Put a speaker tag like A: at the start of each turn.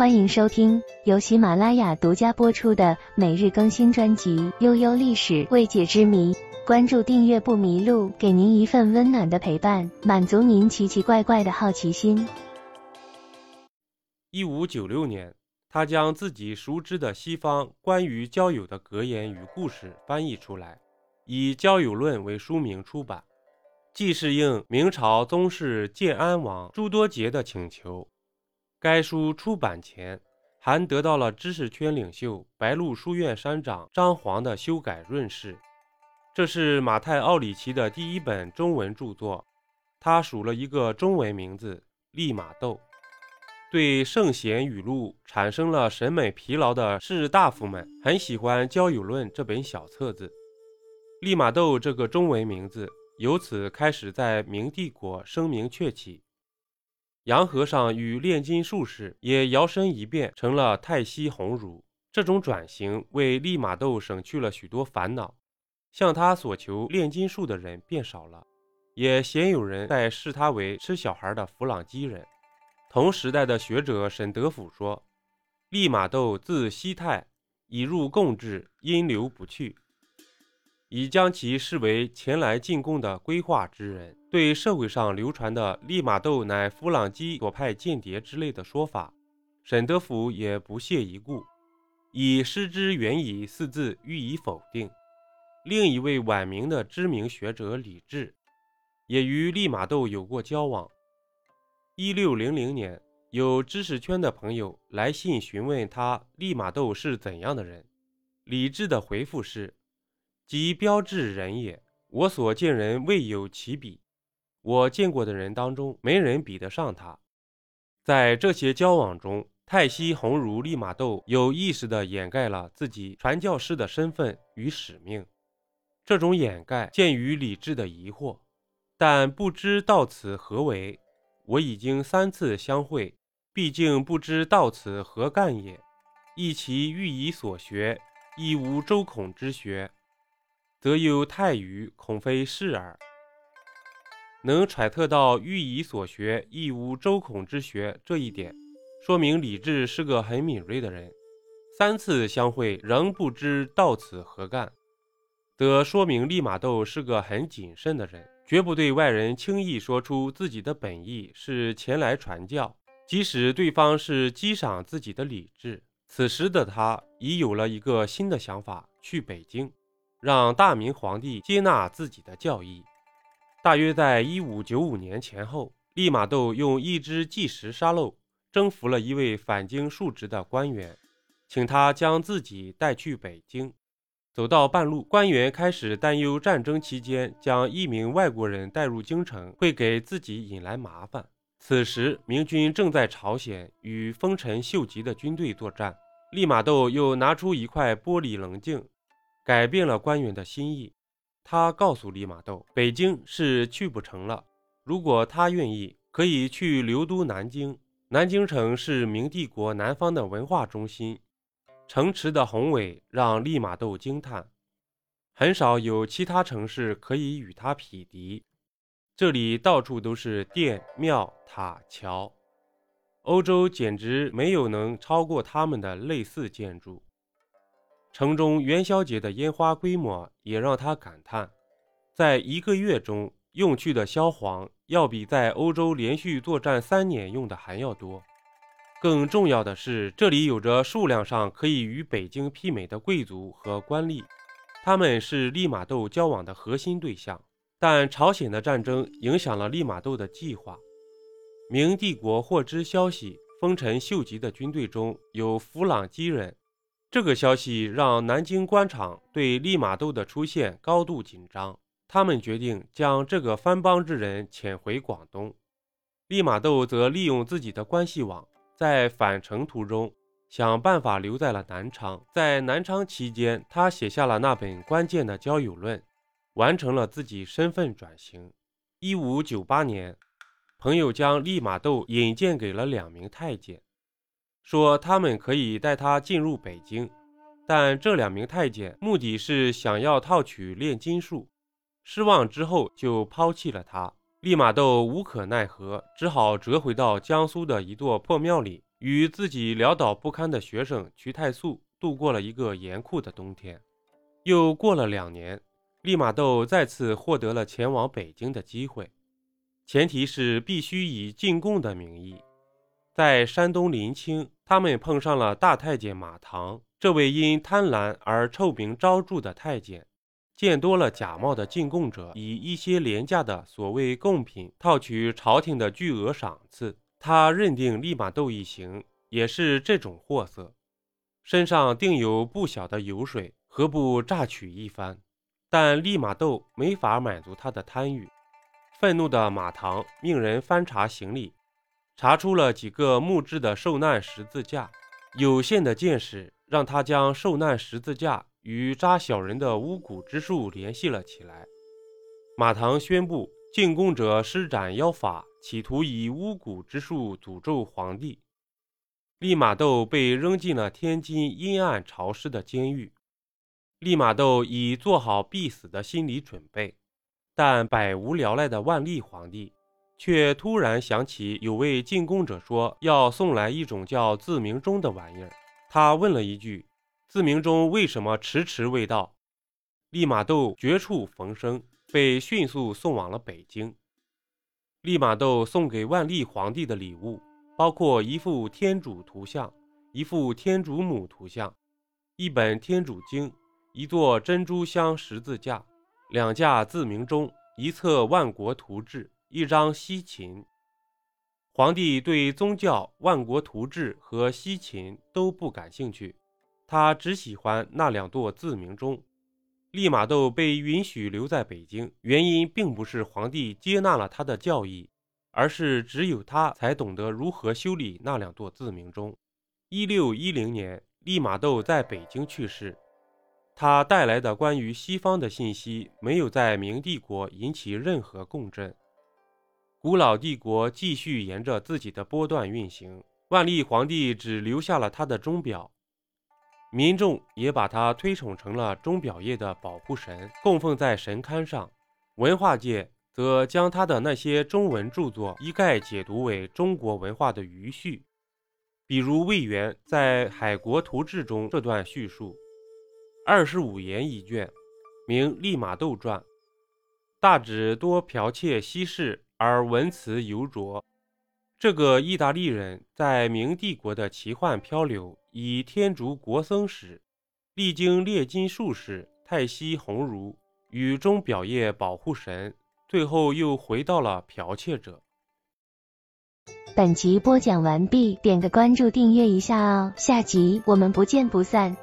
A: 欢迎收听由喜马拉雅独家播出的每日更新专辑《悠悠历史未解之谜》。关注订阅不迷路，给您一份温暖的陪伴，满足您奇奇怪怪的好奇心。
B: 一五九六年，他将自己熟知的西方关于交友的格言与故事翻译出来，以《交友论》为书名出版。既是应明朝宗室建安王朱多杰的请求，该书出版前还得到了知识圈领袖白鹿书院山长张煌的修改润饰。这是马太·奥里奇的第一本中文著作，他署了一个中文名字“利玛窦”。对圣贤语录产生了审美疲劳的士大夫们很喜欢《交友论》这本小册子。利玛窦这个中文名字。由此开始，在明帝国声名鹊起。杨和尚与炼金术士也摇身一变成了太西弘儒。这种转型为利玛窦省去了许多烦恼，向他所求炼金术的人变少了，也鲜有人在视他为吃小孩的弗朗基人。同时代的学者沈德甫说：“利玛窦自西泰，已入贡治，因留不去。”已将其视为前来进贡的规划之人。对社会上流传的利玛窦乃弗朗基所派间谍之类的说法，沈德甫也不屑一顾，以“失之远矣”四字予以否定。另一位晚明的知名学者李治，也与利玛窦有过交往。一六零零年，有知识圈的朋友来信询问他利玛窦是怎样的人，李治的回复是。即标志人也，我所见人未有其比。我见过的人当中，没人比得上他。在这些交往中，泰西鸿儒利玛窦有意识地掩盖了自己传教士的身份与使命。这种掩盖见于理智的疑惑，但不知到此何为。我已经三次相会，毕竟不知到此何干也。亦其欲以所学，亦无周孔之学。则有太愚，恐非是耳。能揣测到欲以所学亦无周孔之学这一点，说明李治是个很敏锐的人。三次相会仍不知到此何干，则说明利玛窦是个很谨慎的人，绝不对外人轻易说出自己的本意是前来传教，即使对方是激赏自己的理智。此时的他已有了一个新的想法，去北京。让大明皇帝接纳自己的教义。大约在一五九五年前后，利玛窦用一只计时沙漏征服了一位返京述职的官员，请他将自己带去北京。走到半路，官员开始担忧战争期间将一名外国人带入京城会给自己引来麻烦。此时，明军正在朝鲜与丰臣秀吉的军队作战。利玛窦又拿出一块玻璃棱镜。改变了官员的心意，他告诉利玛窦，北京是去不成了。如果他愿意，可以去流都南京。南京城是明帝国南方的文化中心，城池的宏伟让利玛窦惊叹。很少有其他城市可以与它匹敌。这里到处都是殿庙塔桥，欧洲简直没有能超过他们的类似建筑。城中元宵节的烟花规模也让他感叹，在一个月中用去的硝磺要比在欧洲连续作战三年用的还要多。更重要的是，这里有着数量上可以与北京媲美的贵族和官吏，他们是利玛窦交往的核心对象。但朝鲜的战争影响了利玛窦的计划。明帝国获知消息，丰臣秀吉的军队中有弗朗基人。这个消息让南京官场对利玛窦的出现高度紧张，他们决定将这个藩邦之人遣回广东。利玛窦则利用自己的关系网，在返程途中想办法留在了南昌。在南昌期间，他写下了那本关键的《交友论》，完成了自己身份转型。一五九八年，朋友将利玛窦引荐给了两名太监。说他们可以带他进入北京，但这两名太监目的是想要套取炼金术，失望之后就抛弃了他。利玛窦无可奈何，只好折回到江苏的一座破庙里，与自己潦倒不堪的学生瞿太素度过了一个严酷的冬天。又过了两年，利玛窦再次获得了前往北京的机会，前提是必须以进贡的名义。在山东临清，他们碰上了大太监马唐，这位因贪婪而臭名昭著的太监。见多了假冒的进贡者以一些廉价的所谓贡品套取朝廷的巨额赏赐，他认定利玛窦一行也是这种货色，身上定有不小的油水，何不榨取一番？但利玛窦没法满足他的贪欲，愤怒的马唐命人翻查行李，查出了几个木质的受难十字架，有限的见识让他将受难十字架。与扎小人的巫蛊之术联系了起来。马唐宣布进贡者施展妖法，企图以巫蛊之术诅咒皇帝。利玛窦被扔进了天津阴暗潮湿的监狱。利玛窦已做好必死的心理准备，但百无聊赖的万历皇帝却突然想起有位进贡者说要送来一种叫自鸣钟的玩意儿，他问了一句。自鸣钟为什么迟迟未到？利玛窦绝处逢生，被迅速送往了北京。利玛窦送给万历皇帝的礼物包括一幅天主图像、一幅天主母图像、一本天主经、一座珍珠镶十字架、两架自鸣钟、一册万国图志、一张西秦。皇帝对宗教、万国图志和西秦都不感兴趣。他只喜欢那两座自鸣钟。利玛窦被允许留在北京，原因并不是皇帝接纳了他的教义，而是只有他才懂得如何修理那两座自鸣钟。一六一零年，利玛窦在北京去世。他带来的关于西方的信息没有在明帝国引起任何共振。古老帝国继续沿着自己的波段运行。万历皇帝只留下了他的钟表。民众也把他推崇成了钟表业的保护神，供奉在神龛上。文化界则将他的那些中文著作一概解读为中国文化的余绪，比如魏源在《海国图志》中这段叙述：二十五言一卷，名《利玛窦传》，大指多剽窃稀世而文辞犹拙。这个意大利人在明帝国的奇幻漂流，以天竺国僧史，历经炼金术士泰西鸿儒与钟表业保护神，最后又回到了剽窃者。
A: 本集播讲完毕，点个关注，订阅一下哦，下集我们不见不散。